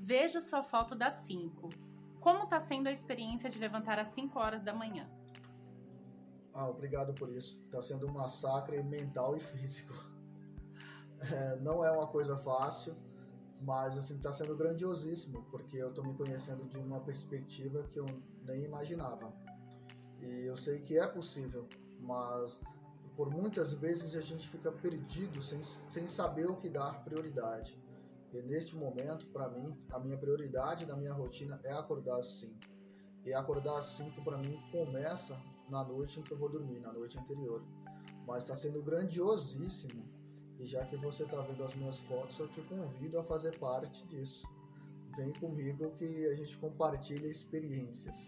Vejo sua foto das 5. Como está sendo a experiência de levantar às 5 horas da manhã? Ah, obrigado por isso. Está sendo um massacre mental e físico. É, não é uma coisa fácil, mas assim está sendo grandiosíssimo, porque eu estou me conhecendo de uma perspectiva que eu nem imaginava. E eu sei que é possível, mas por muitas vezes a gente fica perdido sem, sem saber o que dar prioridade. E neste momento, para mim, a minha prioridade na minha rotina é acordar às 5. E acordar às 5 para mim começa na noite em que eu vou dormir, na noite anterior. Mas está sendo grandiosíssimo. E já que você está vendo as minhas fotos, eu te convido a fazer parte disso. Vem comigo que a gente compartilha experiências.